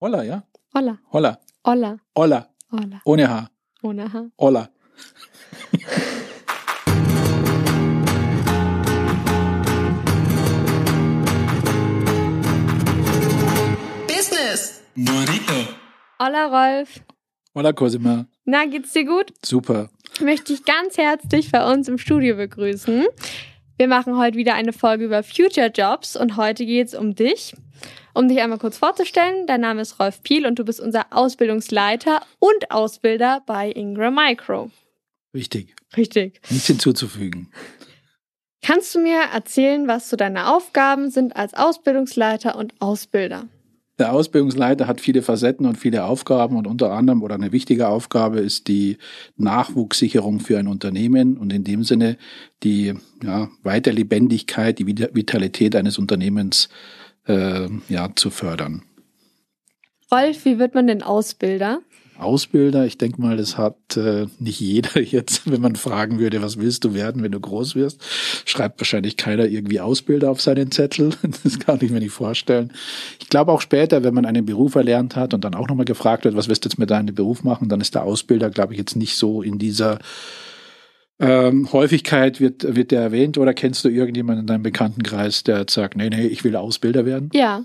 Olla, ja? Olla. Holla. Olla. Olla. Olla. Ohne H. Ohne H. Olla. Business. Burrito. Olla Rolf. Olla Cosima. Na, geht's dir gut? Super. Ich möchte dich ganz herzlich bei uns im Studio begrüßen. Wir machen heute wieder eine Folge über Future Jobs und heute geht's um dich. Um dich einmal kurz vorzustellen, dein Name ist Rolf Piel und du bist unser Ausbildungsleiter und Ausbilder bei Ingram Micro. Richtig. Richtig. Nichts hinzuzufügen. Kannst du mir erzählen, was so deine Aufgaben sind als Ausbildungsleiter und Ausbilder? Der Ausbildungsleiter hat viele Facetten und viele Aufgaben und unter anderem oder eine wichtige Aufgabe ist die Nachwuchssicherung für ein Unternehmen und in dem Sinne die ja, Weiterlebendigkeit, die Vitalität eines Unternehmens äh, ja, zu fördern. Rolf, wie wird man denn Ausbilder? Ausbilder, ich denke mal, das hat äh, nicht jeder jetzt, wenn man fragen würde, was willst du werden, wenn du groß wirst, schreibt wahrscheinlich keiner irgendwie Ausbilder auf seinen Zettel. Das kann ich mir nicht vorstellen. Ich glaube auch später, wenn man einen Beruf erlernt hat und dann auch nochmal gefragt wird, was wirst du jetzt mit deinem Beruf machen, dann ist der Ausbilder, glaube ich, jetzt nicht so in dieser ähm, Häufigkeit wird, wird der erwähnt oder kennst du irgendjemanden in deinem Bekanntenkreis, der sagt, nee, nee, ich will Ausbilder werden? Ja,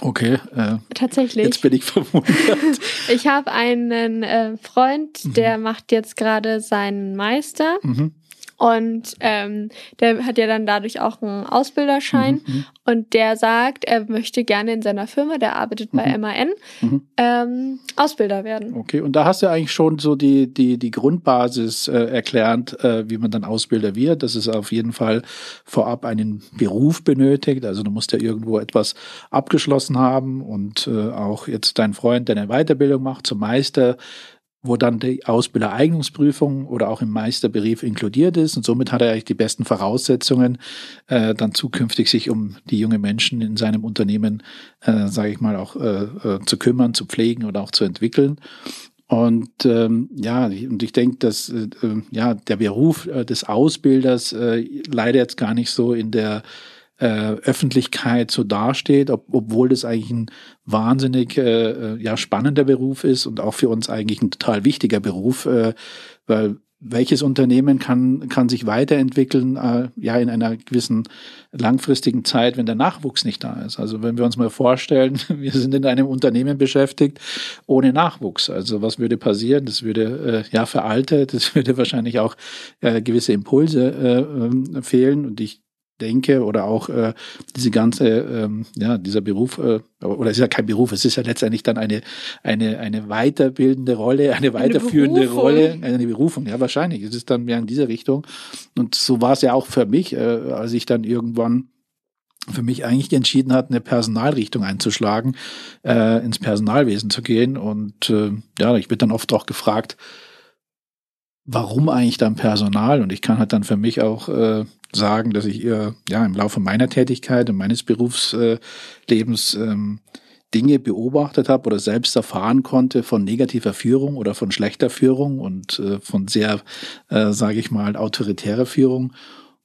Okay, äh, tatsächlich. jetzt bin ich verwundert. Ich habe einen äh, Freund, Mhm. der macht jetzt gerade seinen Meister mhm. Und ähm, der hat ja dann dadurch auch einen Ausbilderschein Mhm. und der sagt, er möchte gerne in seiner Firma, der arbeitet bei MAN, Mhm. ähm, Ausbilder werden. Okay, und da hast du eigentlich schon so die, die, die Grundbasis äh, erklärt, äh, wie man dann Ausbilder wird. Das ist auf jeden Fall vorab einen Beruf benötigt. Also du musst ja irgendwo etwas abgeschlossen haben und äh, auch jetzt dein Freund, der eine Weiterbildung macht zum Meister, wo dann die Ausbildereignungsprüfung oder auch im Meisterbrief inkludiert ist. Und somit hat er eigentlich die besten Voraussetzungen, äh, dann zukünftig sich um die jungen Menschen in seinem Unternehmen, äh, sage ich mal, auch äh, äh, zu kümmern, zu pflegen oder auch zu entwickeln. Und ähm, ja, und ich denke, dass äh, äh, ja der Beruf äh, des Ausbilders äh, leider jetzt gar nicht so in der äh, Öffentlichkeit so dasteht, ob, obwohl das eigentlich ein wahnsinnig äh, ja, spannender Beruf ist und auch für uns eigentlich ein total wichtiger Beruf, äh, weil welches Unternehmen kann, kann sich weiterentwickeln, äh, ja, in einer gewissen langfristigen Zeit, wenn der Nachwuchs nicht da ist. Also wenn wir uns mal vorstellen, wir sind in einem Unternehmen beschäftigt ohne Nachwuchs. Also was würde passieren? Das würde äh, ja veraltet, es würde wahrscheinlich auch äh, gewisse Impulse äh, ähm, fehlen. Und ich denke oder auch äh, diese ganze ähm, ja dieser Beruf äh, oder es ist ja kein Beruf es ist ja letztendlich dann eine eine eine weiterbildende Rolle eine weiterführende Berufung. Rolle eine Berufung ja wahrscheinlich es ist dann mehr in dieser Richtung und so war es ja auch für mich äh, als ich dann irgendwann für mich eigentlich entschieden hat, eine Personalrichtung einzuschlagen, äh, ins Personalwesen zu gehen. Und äh, ja, ich werde dann oft auch gefragt, warum eigentlich dann Personal? Und ich kann halt dann für mich auch äh, sagen, dass ich äh, ja im Laufe meiner Tätigkeit und meines Berufslebens äh, Lebens, ähm, Dinge beobachtet habe oder selbst erfahren konnte von negativer Führung oder von schlechter Führung und äh, von sehr, äh, sage ich mal, autoritärer Führung.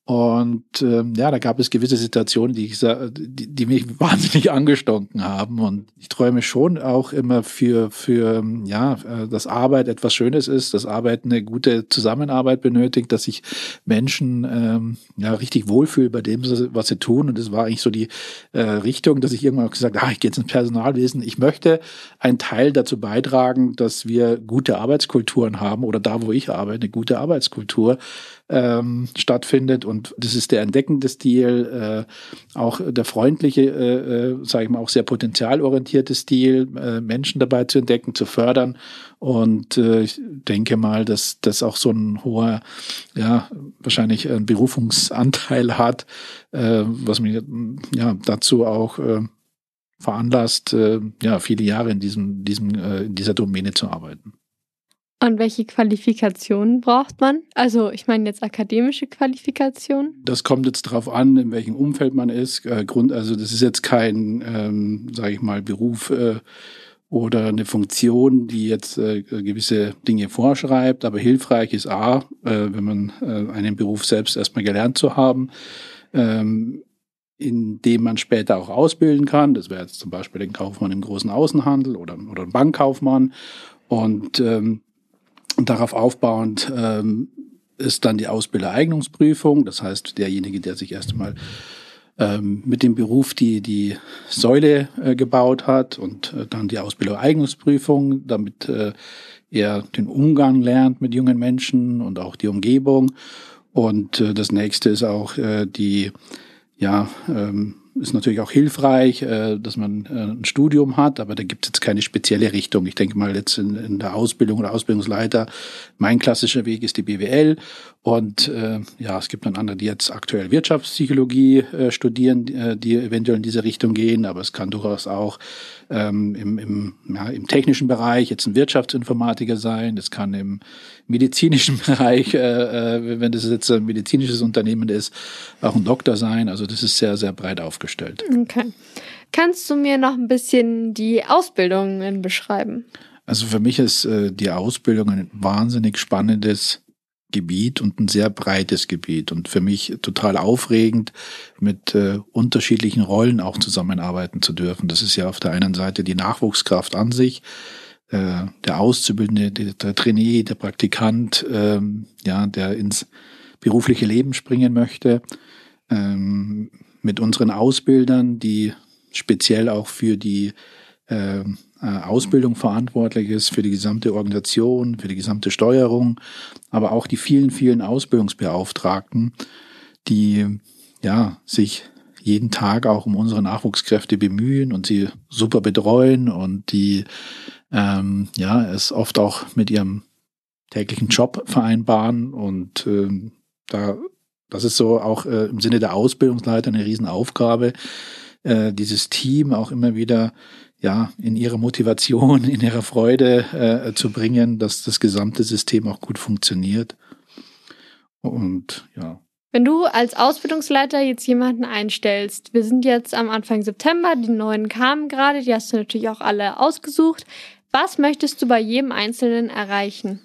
Und ähm, ja, da gab es gewisse Situationen, die, ich, die, die mich wahnsinnig angestunken haben. Und ich träume schon auch immer für, für ja, äh, dass Arbeit etwas Schönes ist, dass Arbeit eine gute Zusammenarbeit benötigt, dass sich Menschen ähm, ja richtig wohlfühlen bei dem, was sie tun. Und das war eigentlich so die äh, Richtung, dass ich irgendwann auch gesagt habe, ah, ich gehe jetzt ins Personalwesen. Ich möchte einen Teil dazu beitragen, dass wir gute Arbeitskulturen haben oder da, wo ich arbeite, eine gute Arbeitskultur ähm, stattfindet. Und das ist der entdeckende Stil, äh, auch der freundliche, äh, äh, sage ich mal, auch sehr potenzialorientierte Stil, äh, Menschen dabei zu entdecken, zu fördern. Und äh, ich denke mal, dass das auch so ein hoher, ja, wahrscheinlich ein Berufungsanteil hat, äh, was mich ja dazu auch äh, veranlasst, äh, ja, viele Jahre in diesem, diesem, äh, in dieser Domäne zu arbeiten. Und welche Qualifikationen braucht man? Also ich meine jetzt akademische Qualifikationen. Das kommt jetzt darauf an, in welchem Umfeld man ist. Äh, Grund, also das ist jetzt kein, ähm, sage ich mal, Beruf äh, oder eine Funktion, die jetzt äh, gewisse Dinge vorschreibt. Aber hilfreich ist A, äh, wenn man äh, einen Beruf selbst erstmal gelernt zu haben. Ähm, in dem man später auch ausbilden kann. Das wäre jetzt zum Beispiel den Kaufmann im großen Außenhandel oder, oder ein Bankkaufmann. Und ähm, darauf aufbauend ähm, ist dann die Ausbildereignungsprüfung. Das heißt, derjenige, der sich erstmal ähm, mit dem Beruf die, die Säule äh, gebaut hat und äh, dann die Ausbildereignungsprüfung, damit äh, er den Umgang lernt mit jungen Menschen und auch die Umgebung. Und äh, das nächste ist auch äh, die, ja, ähm, ist natürlich auch hilfreich, äh, dass man äh, ein Studium hat, aber da gibt es jetzt keine spezielle Richtung. Ich denke mal jetzt in, in der Ausbildung oder Ausbildungsleiter, mein klassischer Weg ist die BWL und äh, ja, es gibt dann andere, die jetzt aktuell Wirtschaftspsychologie äh, studieren, äh, die eventuell in diese Richtung gehen, aber es kann durchaus auch ähm, im, im, ja, im technischen Bereich jetzt ein Wirtschaftsinformatiker sein, es kann im medizinischen Bereich, äh, äh, wenn das jetzt ein medizinisches Unternehmen ist, auch ein Doktor sein. Also das ist sehr, sehr breit aufgestellt. Okay. Kannst du mir noch ein bisschen die Ausbildungen beschreiben? Also für mich ist äh, die Ausbildung ein wahnsinnig spannendes Gebiet und ein sehr breites Gebiet und für mich total aufregend, mit äh, unterschiedlichen Rollen auch zusammenarbeiten zu dürfen. Das ist ja auf der einen Seite die Nachwuchskraft an sich, äh, der Auszubildende, der, der Trainee, der Praktikant, ähm, ja, der ins berufliche Leben springen möchte, ähm, mit unseren Ausbildern, die speziell auch für die äh, äh, Ausbildung verantwortlich ist, für die gesamte Organisation, für die gesamte Steuerung, aber auch die vielen, vielen Ausbildungsbeauftragten, die ja sich jeden Tag auch um unsere Nachwuchskräfte bemühen und sie super betreuen und die ähm, ja es oft auch mit ihrem täglichen Job vereinbaren und ähm, da das ist so auch äh, im Sinne der Ausbildungsleiter eine Riesenaufgabe, äh, dieses Team auch immer wieder ja, in ihrer Motivation, in ihrer Freude äh, zu bringen, dass das gesamte System auch gut funktioniert. Und ja. Wenn du als Ausbildungsleiter jetzt jemanden einstellst, wir sind jetzt am Anfang September, die neuen kamen gerade, die hast du natürlich auch alle ausgesucht. Was möchtest du bei jedem Einzelnen erreichen?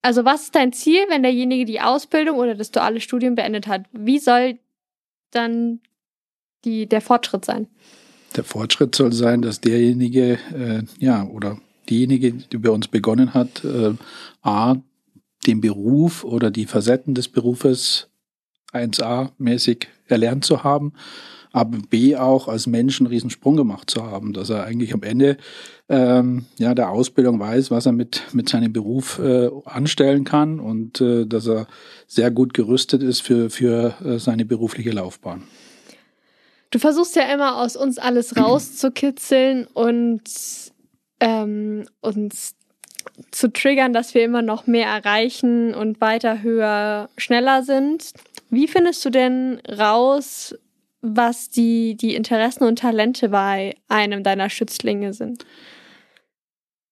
Also was ist dein Ziel, wenn derjenige die Ausbildung oder das duale Studium beendet hat? Wie soll dann die, der Fortschritt sein? Der Fortschritt soll sein, dass derjenige, äh, ja, oder diejenige, die bei uns begonnen hat, äh, A, den Beruf oder die Facetten des Berufes 1a-mäßig erlernt zu haben, aber B auch als Mensch einen Riesensprung gemacht zu haben, dass er eigentlich am Ende ähm, ja, der Ausbildung weiß, was er mit, mit seinem Beruf äh, anstellen kann und äh, dass er sehr gut gerüstet ist für, für äh, seine berufliche Laufbahn. Du versuchst ja immer aus uns alles rauszukitzeln und ähm, uns zu triggern, dass wir immer noch mehr erreichen und weiter höher, schneller sind. Wie findest du denn raus, was die, die Interessen und Talente bei einem deiner Schützlinge sind?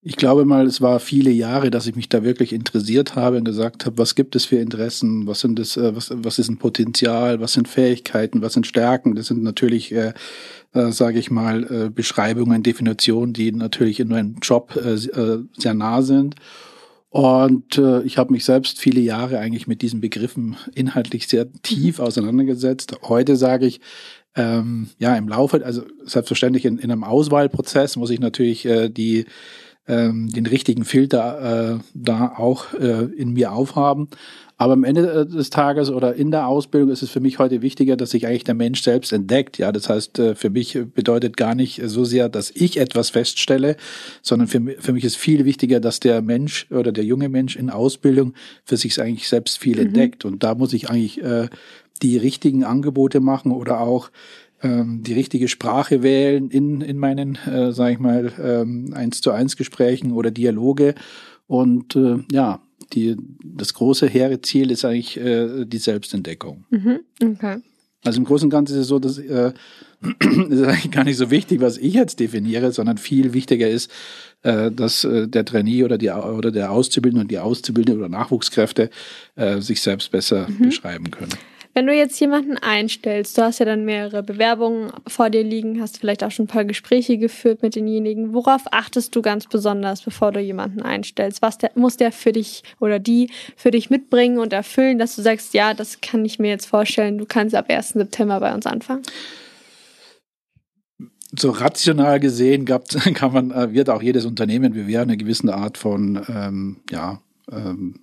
Ich glaube mal, es war viele Jahre, dass ich mich da wirklich interessiert habe und gesagt habe, was gibt es für Interessen, was sind das, äh, was, was ist ein Potenzial, was sind Fähigkeiten, was sind Stärken. Das sind natürlich, äh, äh, sage ich mal, äh, Beschreibungen, Definitionen, die natürlich in meinem Job äh, äh, sehr nah sind. Und äh, ich habe mich selbst viele Jahre eigentlich mit diesen Begriffen inhaltlich sehr tief mhm. auseinandergesetzt. Heute sage ich, ähm, ja, im Laufe, also selbstverständlich in, in einem Auswahlprozess muss ich natürlich äh, die ähm, den richtigen Filter äh, da auch äh, in mir aufhaben. Aber am Ende äh, des Tages oder in der Ausbildung ist es für mich heute wichtiger, dass sich eigentlich der Mensch selbst entdeckt. Ja, das heißt, äh, für mich bedeutet gar nicht so sehr, dass ich etwas feststelle, sondern für, für mich ist viel wichtiger, dass der Mensch oder der junge Mensch in Ausbildung für sich eigentlich selbst viel mhm. entdeckt. Und da muss ich eigentlich äh, die richtigen Angebote machen oder auch ähm, die richtige Sprache wählen in, in meinen, äh, sage ich mal, ähm, eins zu eins Gesprächen oder Dialoge. Und äh, ja, die, das große hehre Ziel ist eigentlich äh, die Selbstentdeckung. Mhm, okay. Also im Großen und Ganzen ist es so, dass äh, ist eigentlich gar nicht so wichtig, was ich jetzt definiere, sondern viel wichtiger ist, äh, dass äh, der Trainee oder, die, oder der Auszubildende und die Auszubildende oder Nachwuchskräfte äh, sich selbst besser mhm. beschreiben können. Wenn du jetzt jemanden einstellst, du hast ja dann mehrere Bewerbungen vor dir liegen, hast vielleicht auch schon ein paar Gespräche geführt mit denjenigen. Worauf achtest du ganz besonders, bevor du jemanden einstellst? Was der, muss der für dich oder die für dich mitbringen und erfüllen, dass du sagst, ja, das kann ich mir jetzt vorstellen, du kannst ab 1. September bei uns anfangen? so rational gesehen gab, kann man, äh, wird auch jedes Unternehmen wir eine gewisse Art von ähm, ja, ähm,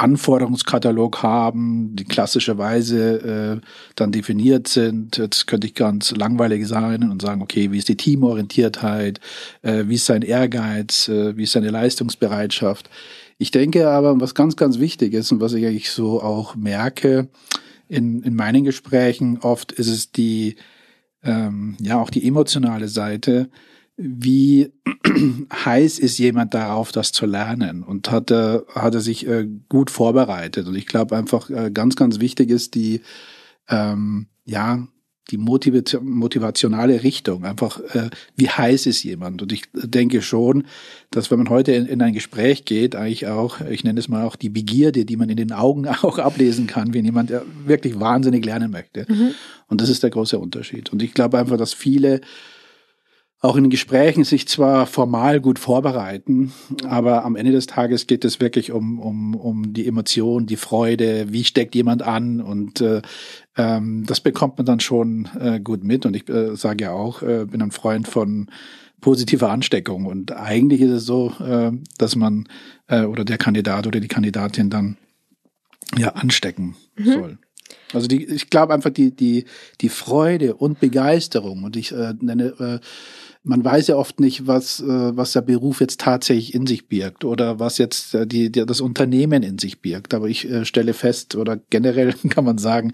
Anforderungskatalog haben, die klassischerweise äh, dann definiert sind. Jetzt könnte ich ganz langweilig sein und sagen, okay, wie ist die Teamorientiertheit, äh, wie ist sein Ehrgeiz, äh, wie ist seine Leistungsbereitschaft. Ich denke aber, was ganz, ganz wichtig ist und was ich eigentlich so auch merke in, in meinen Gesprächen, oft ist es die, ähm, ja, auch die emotionale Seite, wie heiß ist jemand darauf, das zu lernen und hat er, hat er sich äh, gut vorbereitet. Und ich glaube einfach äh, ganz, ganz wichtig ist die, ähm, ja, die motivationale Richtung. Einfach, äh, wie heiß ist jemand? Und ich denke schon, dass wenn man heute in, in, ein Gespräch geht, eigentlich auch, ich nenne es mal auch die Begierde, die man in den Augen auch ablesen kann, wenn jemand wirklich wahnsinnig lernen möchte. Mhm. Und das ist der große Unterschied. Und ich glaube einfach, dass viele auch in Gesprächen sich zwar formal gut vorbereiten, aber am Ende des Tages geht es wirklich um, um, um die Emotion, die Freude, wie steckt jemand an und äh, ähm, das bekommt man dann schon äh, gut mit. Und ich äh, sage ja auch, äh, bin ein Freund von positiver Ansteckung. Und eigentlich ist es so, äh, dass man äh, oder der Kandidat oder die Kandidatin dann ja anstecken mhm. soll. Also die, ich glaube einfach die die die Freude und Begeisterung und ich äh, nenne äh, man weiß ja oft nicht, was, äh, was der Beruf jetzt tatsächlich in sich birgt oder was jetzt äh, die, die, das Unternehmen in sich birgt. Aber ich äh, stelle fest, oder generell kann man sagen,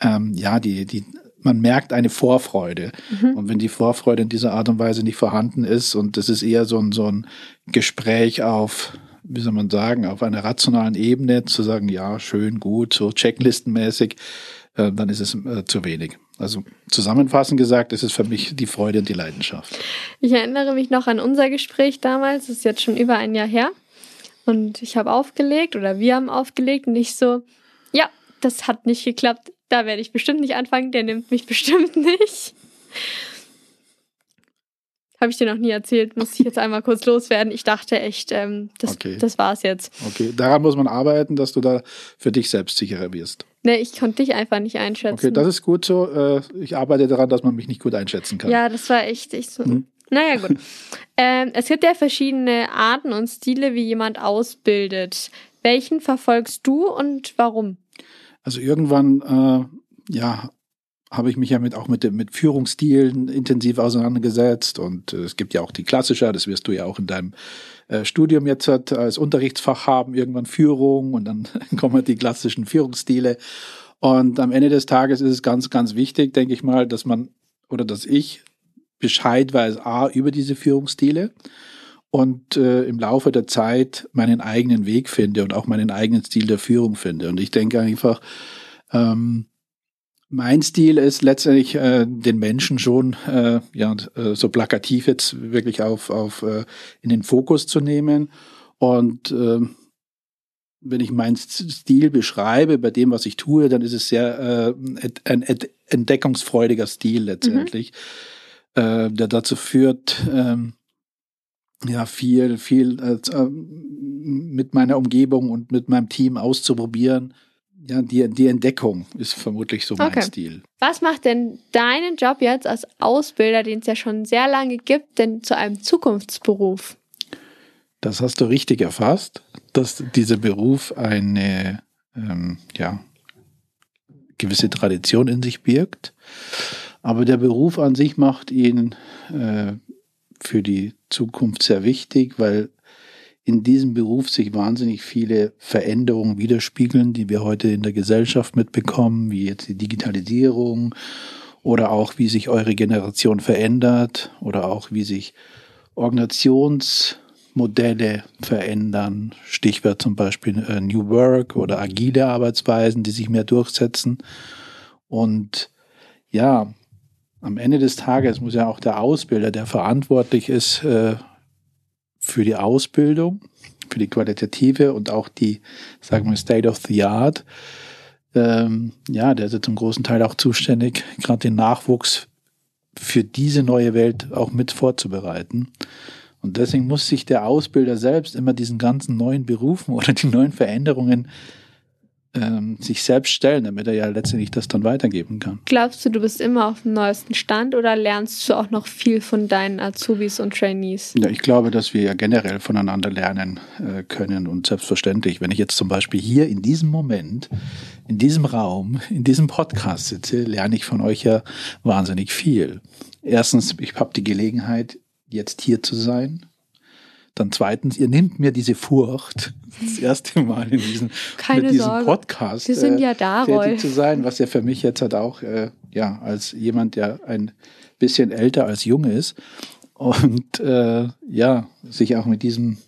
ähm, ja, die, die, man merkt eine Vorfreude. Mhm. Und wenn die Vorfreude in dieser Art und Weise nicht vorhanden ist und das ist eher so ein, so ein Gespräch auf, wie soll man sagen, auf einer rationalen Ebene zu sagen, ja, schön, gut, so checklistenmäßig, äh, dann ist es äh, zu wenig. Also zusammenfassend gesagt, ist es für mich die Freude und die Leidenschaft. Ich erinnere mich noch an unser Gespräch damals, das ist jetzt schon über ein Jahr her. Und ich habe aufgelegt oder wir haben aufgelegt und ich so, ja, das hat nicht geklappt. Da werde ich bestimmt nicht anfangen, der nimmt mich bestimmt nicht. Habe ich dir noch nie erzählt, muss ich jetzt einmal kurz loswerden. Ich dachte echt, ähm, das, okay. das war's jetzt. Okay, daran muss man arbeiten, dass du da für dich selbst sicherer wirst. Nee, ich konnte dich einfach nicht einschätzen. Okay, das ist gut so. Äh, ich arbeite daran, dass man mich nicht gut einschätzen kann. Ja, das war echt, echt so. Hm. Naja, gut. ähm, es gibt ja verschiedene Arten und Stile, wie jemand ausbildet. Welchen verfolgst du und warum? Also irgendwann, äh, ja, habe ich mich ja mit, auch mit, mit Führungsstilen intensiv auseinandergesetzt und äh, es gibt ja auch die klassische, das wirst du ja auch in deinem äh, Studium jetzt hat, als Unterrichtsfach haben, irgendwann Führung und dann kommen halt die klassischen Führungsstile und am Ende des Tages ist es ganz, ganz wichtig, denke ich mal, dass man oder dass ich Bescheid weiß, A, über diese Führungsstile und äh, im Laufe der Zeit meinen eigenen Weg finde und auch meinen eigenen Stil der Führung finde. Und ich denke einfach, ähm, mein Stil ist letztendlich äh, den Menschen schon äh, ja äh, so plakativ jetzt wirklich auf auf äh, in den Fokus zu nehmen und äh, wenn ich meinen Stil beschreibe bei dem was ich tue dann ist es sehr äh, ein entdeckungsfreudiger Stil letztendlich mhm. äh, der dazu führt äh, ja viel viel äh, mit meiner Umgebung und mit meinem Team auszuprobieren ja, die, die Entdeckung ist vermutlich so mein okay. Stil. Was macht denn deinen Job jetzt als Ausbilder, den es ja schon sehr lange gibt, denn zu einem Zukunftsberuf? Das hast du richtig erfasst, dass dieser Beruf eine ähm, ja, gewisse Tradition in sich birgt. Aber der Beruf an sich macht ihn äh, für die Zukunft sehr wichtig, weil in diesem Beruf sich wahnsinnig viele Veränderungen widerspiegeln, die wir heute in der Gesellschaft mitbekommen, wie jetzt die Digitalisierung oder auch wie sich eure Generation verändert oder auch wie sich Organisationsmodelle verändern. Stichwort zum Beispiel äh, New Work oder agile Arbeitsweisen, die sich mehr durchsetzen. Und ja, am Ende des Tages muss ja auch der Ausbilder, der verantwortlich ist äh, für die Ausbildung, für die qualitative und auch die, sagen wir, State of the Art, ähm, ja, der ist ja zum großen Teil auch zuständig, gerade den Nachwuchs für diese neue Welt auch mit vorzubereiten. Und deswegen muss sich der Ausbilder selbst immer diesen ganzen neuen Berufen oder die neuen Veränderungen ähm, sich selbst stellen, damit er ja letztendlich das dann weitergeben kann. Glaubst du, du bist immer auf dem neuesten Stand oder lernst du auch noch viel von deinen Azubis und Trainees? Ja, ich glaube, dass wir ja generell voneinander lernen äh, können und selbstverständlich, wenn ich jetzt zum Beispiel hier in diesem Moment, in diesem Raum, in diesem Podcast sitze, lerne ich von euch ja wahnsinnig viel. Erstens, ich habe die Gelegenheit, jetzt hier zu sein. Dann zweitens, ihr nehmt mir diese Furcht, das erste Mal in diesem, Keine mit diesem Sorge. Podcast Wir sind äh, ja da, tätig Rolf. zu sein, was ja für mich jetzt halt auch, äh, ja, als jemand, der ein bisschen älter als jung ist und äh, ja, sich auch mit diesem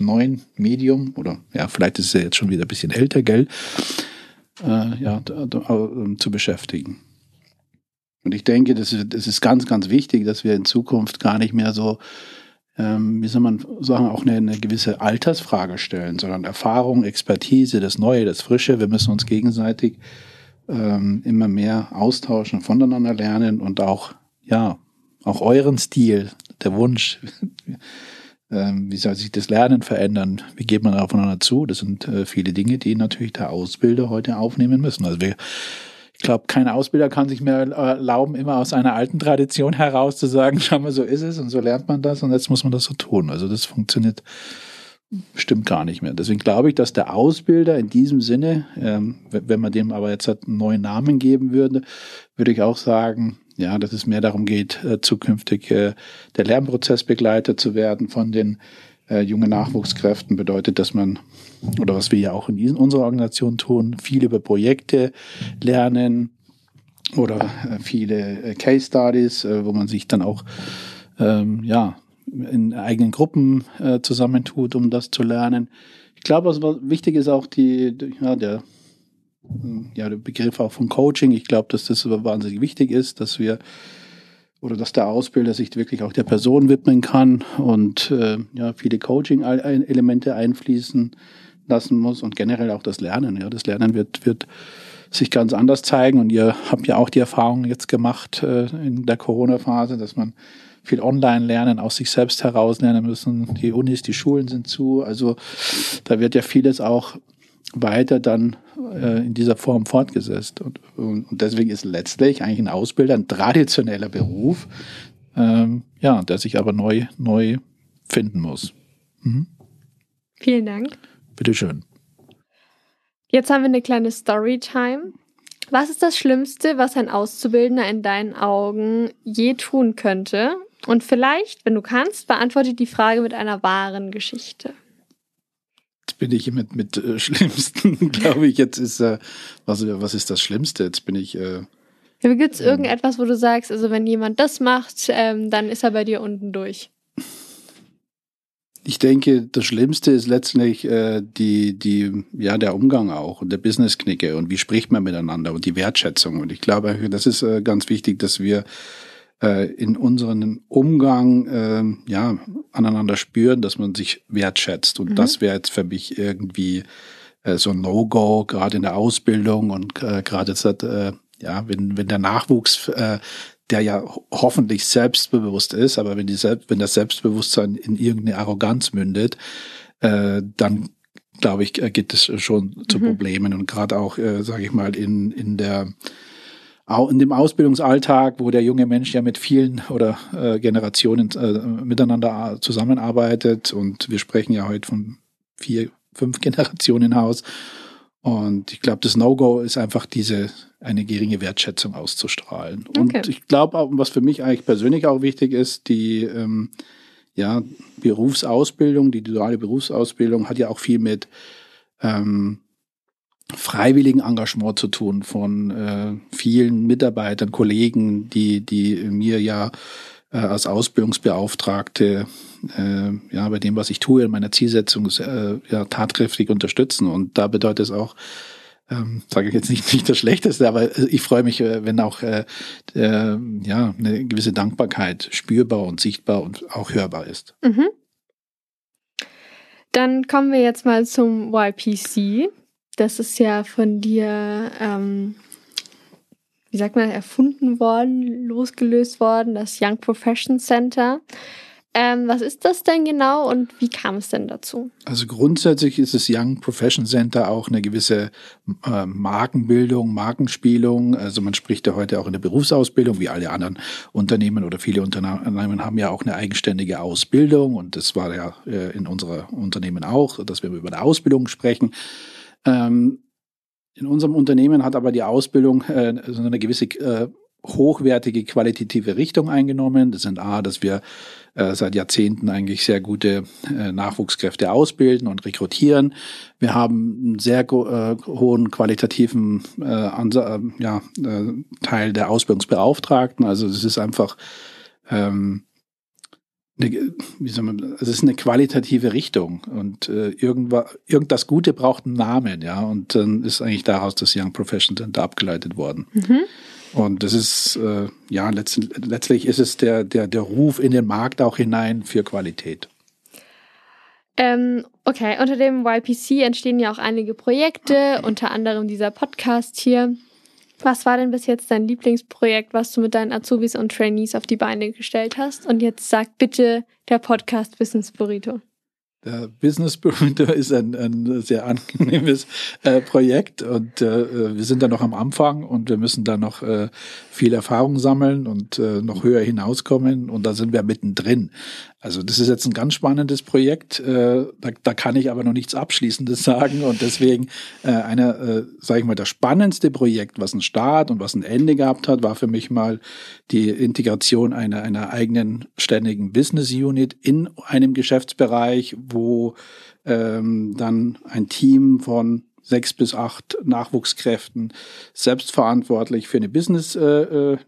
neuen Medium oder ja, vielleicht ist es ja jetzt schon wieder ein bisschen älter, gell, äh, ja, da, da, äh, zu beschäftigen. Und ich denke, das ist, das ist ganz, ganz wichtig, dass wir in Zukunft gar nicht mehr so, ähm, wie soll man sagen, auch eine, eine gewisse Altersfrage stellen, sondern Erfahrung, Expertise, das Neue, das Frische. Wir müssen uns gegenseitig ähm, immer mehr austauschen, voneinander lernen und auch, ja, auch euren Stil, der Wunsch, ähm, wie soll sich das Lernen verändern? Wie geht man aufeinander zu? Das sind äh, viele Dinge, die natürlich der Ausbilder heute aufnehmen müssen. Also wir, glaube, kein Ausbilder kann sich mehr erlauben, immer aus einer alten Tradition heraus zu sagen, schau mal, so ist es und so lernt man das und jetzt muss man das so tun. Also das funktioniert bestimmt gar nicht mehr. Deswegen glaube ich, dass der Ausbilder in diesem Sinne, ähm, wenn man dem aber jetzt einen neuen Namen geben würde, würde ich auch sagen, ja, dass es mehr darum geht, äh, zukünftig äh, der Lernprozessbegleiter zu werden von den äh, jungen Nachwuchskräften. Bedeutet, dass man, oder was wir ja auch in diesen, unserer Organisation tun, viel über Projekte lernen oder äh, viele äh, Case Studies, äh, wo man sich dann auch ähm, ja, in eigenen Gruppen äh, zusammentut, um das zu lernen. Ich glaube, was wichtig ist auch die ja, der ja, der Begriff auch von Coaching. Ich glaube, dass das wahnsinnig wichtig ist, dass wir oder dass der Ausbilder sich wirklich auch der Person widmen kann und äh, ja, viele Coaching-Elemente einfließen lassen muss und generell auch das Lernen. Ja, das Lernen wird, wird sich ganz anders zeigen und ihr habt ja auch die Erfahrung jetzt gemacht äh, in der Corona-Phase, dass man viel online lernen, aus sich selbst heraus lernen müssen. Die Unis, die Schulen sind zu. Also da wird ja vieles auch weiter dann äh, in dieser Form fortgesetzt. Und, und, und, deswegen ist letztlich eigentlich ein Ausbilder ein traditioneller Beruf, ähm, ja, der sich aber neu, neu finden muss. Mhm. Vielen Dank. Bitteschön. Jetzt haben wir eine kleine Storytime. Was ist das Schlimmste, was ein Auszubildender in deinen Augen je tun könnte? Und vielleicht, wenn du kannst, beantworte die Frage mit einer wahren Geschichte bin ich mit, mit äh, Schlimmsten, glaube ich. Jetzt ist, äh, was, was ist das Schlimmste? Jetzt bin ich. Äh, ja, Gibt es irgendetwas, wo du sagst, also wenn jemand das macht, ähm, dann ist er bei dir unten durch? Ich denke, das Schlimmste ist letztlich äh, die, die, ja, der Umgang auch und der Business-Knicke und wie spricht man miteinander und die Wertschätzung. Und ich glaube, das ist äh, ganz wichtig, dass wir äh, in unseren Umgang äh, ja, aneinander spüren, dass man sich wertschätzt. Und mhm. das wäre jetzt für mich irgendwie äh, so ein No-Go, gerade in der Ausbildung und äh, gerade jetzt, äh, ja, wenn, wenn der Nachwuchs äh, der ja hoffentlich selbstbewusst ist, aber wenn, die Selbst, wenn das Selbstbewusstsein in irgendeine Arroganz mündet, äh, dann glaube ich, geht es schon zu mhm. Problemen und gerade auch, äh, sage ich mal, in, in der in dem Ausbildungsalltag, wo der junge Mensch ja mit vielen oder äh, Generationen äh, miteinander zusammenarbeitet und wir sprechen ja heute von vier, fünf Generationen Haus. Und ich glaube, das No-Go ist einfach diese eine geringe Wertschätzung auszustrahlen. Okay. Und ich glaube auch, was für mich eigentlich persönlich auch wichtig ist, die ähm, ja, Berufsausbildung, die duale Berufsausbildung hat ja auch viel mit ähm, freiwilligen Engagement zu tun von äh, vielen Mitarbeitern, Kollegen, die, die mir ja äh, als Ausbildungsbeauftragte äh, ja bei dem, was ich tue, in meiner Zielsetzung äh, ja tatkräftig unterstützen. Und da bedeutet es auch, ähm, sage ich jetzt nicht, nicht das Schlechteste, aber ich freue mich, äh, wenn auch äh, äh, ja eine gewisse Dankbarkeit spürbar und sichtbar und auch hörbar ist. Mhm. Dann kommen wir jetzt mal zum YPC. Das ist ja von dir, ähm, wie sagt man, erfunden worden, losgelöst worden, das Young Profession Center. Ähm, was ist das denn genau und wie kam es denn dazu? Also grundsätzlich ist das Young Profession Center auch eine gewisse äh, Markenbildung, Markenspielung. Also man spricht ja heute auch in der Berufsausbildung, wie alle anderen Unternehmen oder viele Unternehmen haben ja auch eine eigenständige Ausbildung und das war ja äh, in unserer Unternehmen auch, dass wir über eine Ausbildung sprechen. Ähm, in unserem Unternehmen hat aber die Ausbildung äh, so eine gewisse äh, hochwertige qualitative Richtung eingenommen. Das sind A, dass wir äh, seit Jahrzehnten eigentlich sehr gute äh, Nachwuchskräfte ausbilden und rekrutieren. Wir haben einen sehr äh, hohen qualitativen äh, äh, ja, äh, Teil der Ausbildungsbeauftragten. Also es ist einfach ähm, eine, wie soll man, es ist eine qualitative Richtung und äh, irgendwas, irgendwas Gute braucht einen Namen, ja, und dann ist eigentlich daraus das Young Profession Center abgeleitet worden. Mhm. Und das ist, äh, ja, letztlich, letztlich ist es der, der, der Ruf in den Markt auch hinein für Qualität. Ähm, okay, unter dem YPC entstehen ja auch einige Projekte, unter anderem dieser Podcast hier. Was war denn bis jetzt dein Lieblingsprojekt, was du mit deinen Azubis und Trainees auf die Beine gestellt hast? Und jetzt sag bitte der Podcast Business Burrito. Der Business Burrito ist ein, ein sehr angenehmes äh, Projekt und äh, wir sind da noch am Anfang und wir müssen da noch äh, viel Erfahrung sammeln und äh, noch höher hinauskommen und da sind wir mittendrin. Also das ist jetzt ein ganz spannendes Projekt, äh, da, da kann ich aber noch nichts Abschließendes sagen und deswegen äh, einer, äh, sage ich mal, das spannendste Projekt, was einen Start und was ein Ende gehabt hat, war für mich mal die Integration einer, einer eigenen ständigen Business Unit in einem Geschäftsbereich, wo ähm, dann ein Team von sechs bis acht Nachwuchskräften selbstverantwortlich für eine Business-Linie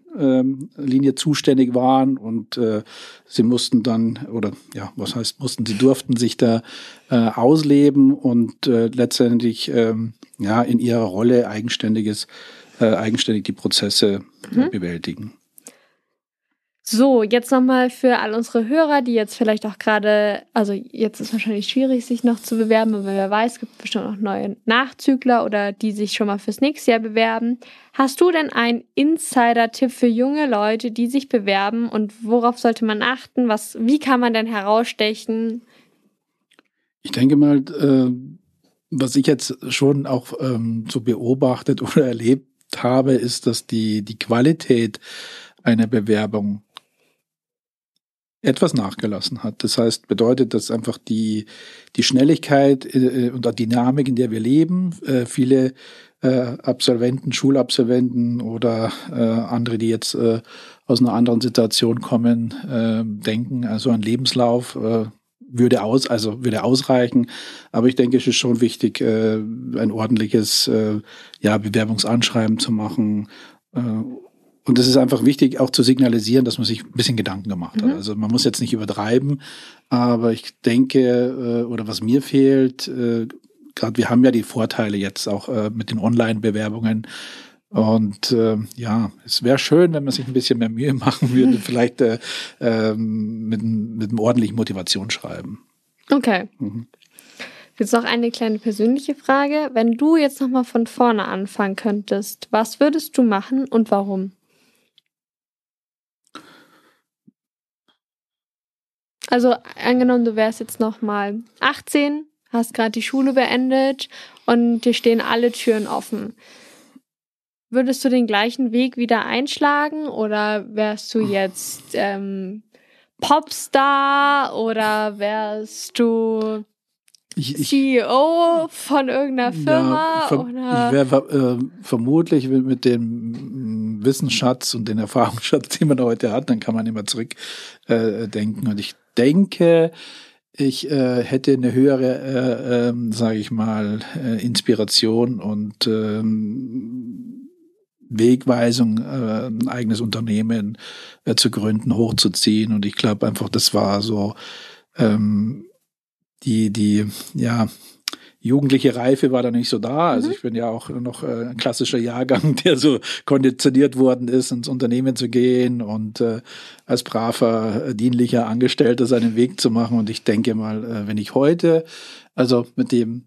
äh, äh, zuständig waren und äh, sie mussten dann oder ja was heißt mussten sie durften sich da äh, ausleben und äh, letztendlich ähm, ja in ihrer Rolle eigenständiges äh, eigenständig die Prozesse mhm. bewältigen. So, jetzt nochmal für all unsere Hörer, die jetzt vielleicht auch gerade, also jetzt ist wahrscheinlich schwierig, sich noch zu bewerben, aber wer weiß, es gibt bestimmt auch neue Nachzügler oder die sich schon mal fürs nächste Jahr bewerben. Hast du denn einen Insider-Tipp für junge Leute, die sich bewerben und worauf sollte man achten? Was, wie kann man denn herausstechen? Ich denke mal, äh, was ich jetzt schon auch ähm, so beobachtet oder erlebt habe, ist, dass die, die Qualität einer Bewerbung etwas nachgelassen hat. Das heißt, bedeutet, dass einfach die, die Schnelligkeit äh, und die Dynamik, in der wir leben, äh, viele äh, Absolventen, Schulabsolventen oder äh, andere, die jetzt äh, aus einer anderen Situation kommen, äh, denken, also ein Lebenslauf äh, würde aus, also würde ausreichen. Aber ich denke, es ist schon wichtig, äh, ein ordentliches äh, ja, Bewerbungsanschreiben zu machen, äh, und es ist einfach wichtig, auch zu signalisieren, dass man sich ein bisschen Gedanken gemacht hat. Mhm. Also man muss jetzt nicht übertreiben, aber ich denke, äh, oder was mir fehlt, äh, gerade wir haben ja die Vorteile jetzt auch äh, mit den Online-Bewerbungen. Und äh, ja, es wäre schön, wenn man sich ein bisschen mehr Mühe machen würde, vielleicht äh, äh, mit, mit einem ordentlichen Motivationsschreiben. Okay. Mhm. Jetzt noch eine kleine persönliche Frage. Wenn du jetzt nochmal von vorne anfangen könntest, was würdest du machen und warum? Also angenommen, du wärst jetzt noch mal 18, hast gerade die Schule beendet und dir stehen alle Türen offen. Würdest du den gleichen Weg wieder einschlagen oder wärst du jetzt ähm, Popstar oder wärst du ich, ich, CEO von irgendeiner Firma? Ja? Ich wäre äh, vermutlich mit, mit, dem Wissensschatz und den Erfahrungsschatz, den man heute hat, dann kann man immer zurückdenken. Äh, und ich denke, ich äh, hätte eine höhere, äh, ähm, sage ich mal, äh, Inspiration und ähm, Wegweisung, äh, ein eigenes Unternehmen äh, zu gründen, hochzuziehen. Und ich glaube einfach, das war so ähm, die, die, ja, jugendliche Reife war da nicht so da. Also mhm. ich bin ja auch noch äh, ein klassischer Jahrgang, der so konditioniert worden ist, ins Unternehmen zu gehen und äh, als braver, äh, dienlicher Angestellter seinen Weg zu machen. Und ich denke mal, äh, wenn ich heute, also mit dem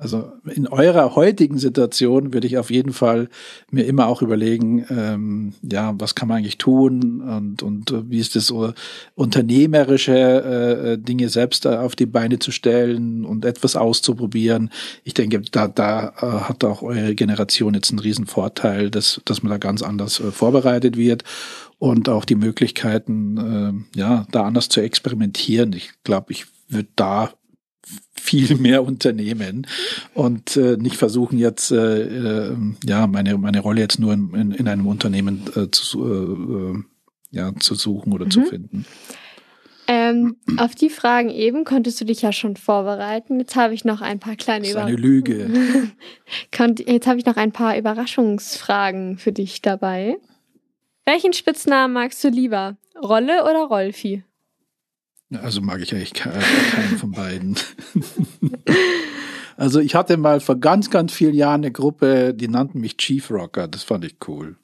Also in eurer heutigen Situation würde ich auf jeden Fall mir immer auch überlegen, ähm, ja, was kann man eigentlich tun und, und äh, wie ist das so unternehmerische äh, Dinge selbst auf die Beine zu stellen und etwas auszuprobieren. Ich denke, da, da äh, hat auch eure Generation jetzt einen riesen Vorteil, dass, dass man da ganz anders äh, vorbereitet wird und auch die Möglichkeiten, äh, ja, da anders zu experimentieren. Ich glaube, ich würde da viel mehr unternehmen und äh, nicht versuchen jetzt äh, äh, ja meine meine Rolle jetzt nur in, in, in einem Unternehmen äh, zu äh, äh ja zu suchen oder mhm. zu finden. Ähm, auf die Fragen eben konntest du dich ja schon vorbereiten. Jetzt habe ich noch ein paar kleine das ist eine Lüge. Jetzt habe ich noch ein paar Überraschungsfragen für dich dabei. Welchen Spitznamen magst du lieber? Rolle oder Rolfi? Also mag ich eigentlich keinen von beiden. also ich hatte mal vor ganz, ganz vielen Jahren eine Gruppe, die nannten mich Chief Rocker. Das fand ich cool.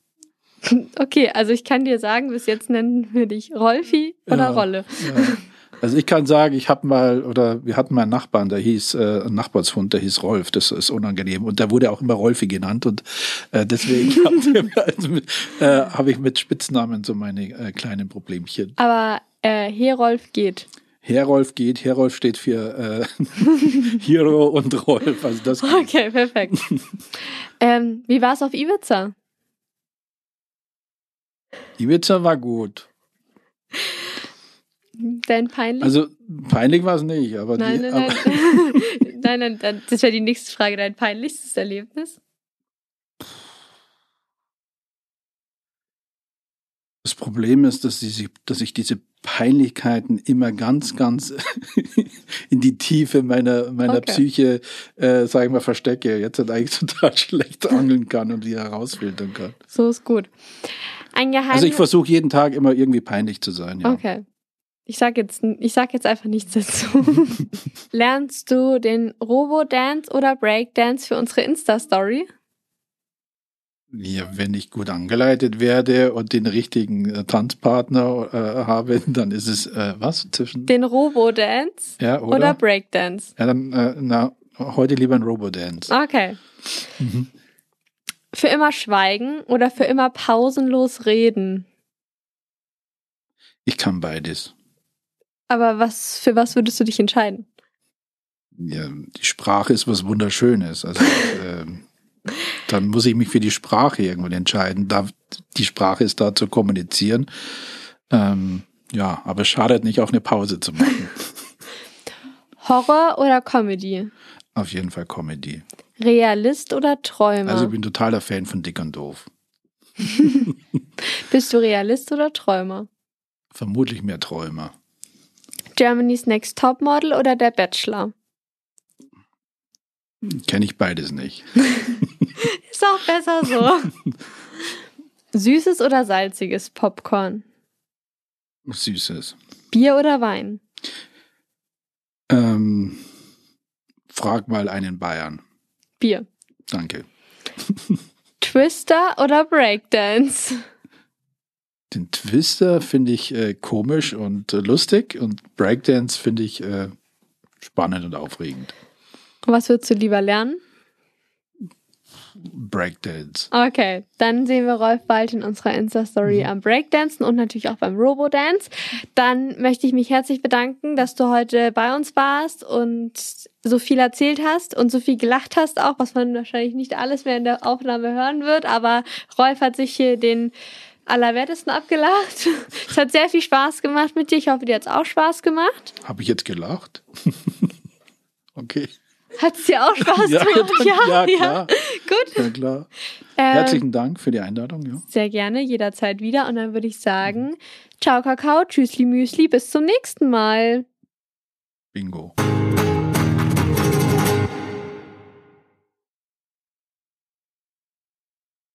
Okay, also ich kann dir sagen, bis jetzt nennen wir dich Rolfi oder ja, Rolle. Ja. Also ich kann sagen, ich habe mal, oder wir hatten mal einen Nachbarn, der hieß, äh, ein Nachbarshund, der hieß Rolf, das ist unangenehm. Und der wurde auch immer Rolfi genannt. Und äh, deswegen also äh, habe ich mit Spitznamen so meine äh, kleinen Problemchen. Aber äh, Herolf geht. Herolf geht, Herolf steht für äh, Hero und Rolf. Also das geht. Okay, perfekt. ähm, wie war es auf Ibiza? Ibiza war gut. Dein peinlich? Also peinlich war es nicht, aber nein, die, nein, nein. nein, nein, das wäre die nächste Frage. Dein peinlichstes Erlebnis? Das Problem ist, dass, die, dass ich diese Peinlichkeiten immer ganz, ganz in die Tiefe meiner, meiner okay. Psyche, äh, sag ich mal, verstecke. Jetzt halt eigentlich total schlecht angeln kann und die herausfiltern kann. So ist gut. Ein Geheim also ich versuche jeden Tag immer irgendwie peinlich zu sein. Ja. Okay. Ich sag jetzt, ich sag jetzt einfach nichts dazu. Lernst du den Robo-Dance oder Breakdance für unsere Insta-Story? Ja, wenn ich gut angeleitet werde und den richtigen äh, Tanzpartner äh, habe, dann ist es äh, was zwischen den Robo-Dance ja, oder? oder Breakdance. Ja, dann äh, na, heute lieber ein Robo-Dance. Okay. Mhm. Für immer schweigen oder für immer pausenlos reden? Ich kann beides. Aber was für was würdest du dich entscheiden? Ja, die Sprache ist was Wunderschönes. Also ähm, dann muss ich mich für die Sprache irgendwann entscheiden. Da, die Sprache ist da zu kommunizieren. Ähm, ja, aber es schadet nicht, auch eine Pause zu machen. Horror oder Comedy? Auf jeden Fall Comedy. Realist oder Träumer? Also ich bin totaler Fan von Dick und Doof. Bist du Realist oder Träumer? Vermutlich mehr Träumer. Germany's Next Topmodel oder der Bachelor? Kenne ich beides nicht. Ist auch besser so. Süßes oder salziges Popcorn? Süßes. Bier oder Wein? Ähm, frag mal einen Bayern. Bier. Danke. Twister oder Breakdance? Den Twister finde ich äh, komisch und äh, lustig und Breakdance finde ich äh, spannend und aufregend. Was würdest du lieber lernen? Breakdance. Okay, dann sehen wir Rolf bald in unserer Insta-Story mhm. am Breakdancen und natürlich auch beim Robo-Dance. Dann möchte ich mich herzlich bedanken, dass du heute bei uns warst und so viel erzählt hast und so viel gelacht hast auch, was man wahrscheinlich nicht alles mehr in der Aufnahme hören wird, aber Rolf hat sich hier den allerwertesten abgelacht. es hat sehr viel Spaß gemacht mit dir. Ich hoffe, dir hat es auch Spaß gemacht. Habe ich jetzt gelacht? okay. Hat es dir auch Spaß ja, gemacht? Ja, ja, klar. Gut. Ja, klar. Ähm, Herzlichen Dank für die Einladung. Ja. Sehr gerne, jederzeit wieder. Und dann würde ich sagen, ciao Kakao, tschüssli Müsli, bis zum nächsten Mal. Bingo.